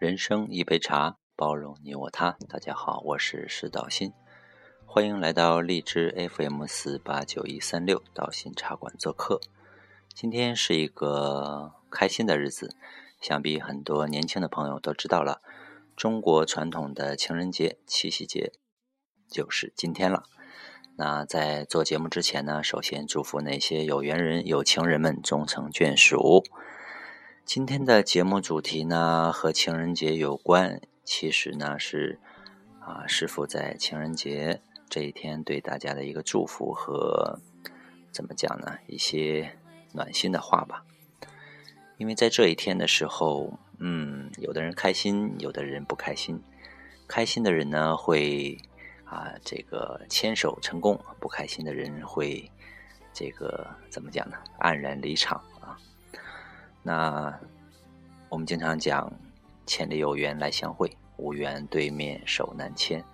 人生一杯茶，包容你我他。大家好，我是石道新，欢迎来到荔枝 FM 四八九一三六道心茶馆做客。今天是一个开心的日子，想必很多年轻的朋友都知道了，中国传统的情人节七夕节就是今天了。那在做节目之前呢，首先祝福那些有缘人、有情人们终成眷属。今天的节目主题呢和情人节有关，其实呢是啊师傅在情人节这一天对大家的一个祝福和怎么讲呢一些暖心的话吧。因为在这一天的时候，嗯，有的人开心，有的人不开心。开心的人呢会啊这个牵手成功，不开心的人会这个怎么讲呢黯然离场。那我们经常讲“千里有缘来相会，无缘对面手难牵”。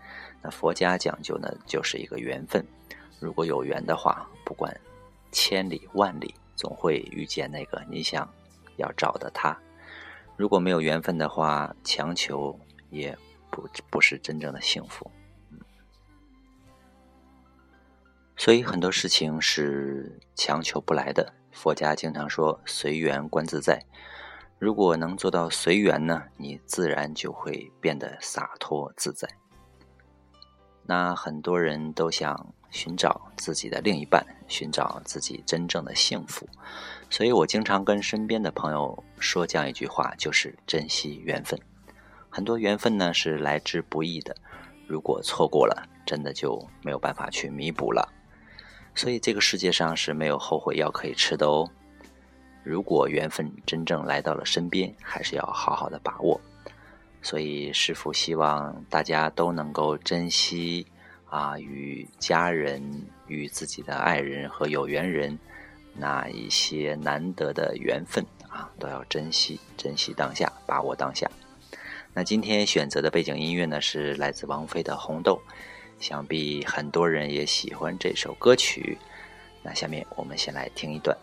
那佛家讲究呢，就是一个缘分。如果有缘的话，不管千里万里，总会遇见那个你想要找的他。如果没有缘分的话，强求也不不是真正的幸福。所以很多事情是强求不来的。佛家经常说“随缘观自在”，如果能做到随缘呢，你自然就会变得洒脱自在。那很多人都想寻找自己的另一半，寻找自己真正的幸福，所以我经常跟身边的朋友说这样一句话，就是珍惜缘分。很多缘分呢是来之不易的，如果错过了，真的就没有办法去弥补了。所以这个世界上是没有后悔药可以吃的哦。如果缘分真正来到了身边，还是要好好的把握。所以师傅希望大家都能够珍惜啊，与家人、与自己的爱人和有缘人那一些难得的缘分啊，都要珍惜，珍惜当下，把握当下。那今天选择的背景音乐呢，是来自王菲的《红豆》。想必很多人也喜欢这首歌曲，那下面我们先来听一段。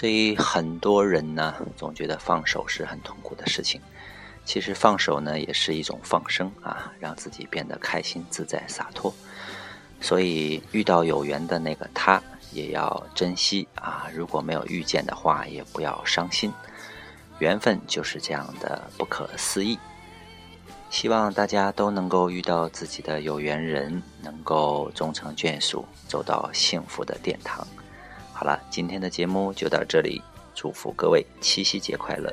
所以很多人呢，总觉得放手是很痛苦的事情。其实放手呢，也是一种放生啊，让自己变得开心、自在、洒脱。所以遇到有缘的那个他，也要珍惜啊。如果没有遇见的话，也不要伤心。缘分就是这样的不可思议。希望大家都能够遇到自己的有缘人，能够终成眷属，走到幸福的殿堂。好了，今天的节目就到这里，祝福各位七夕节快乐。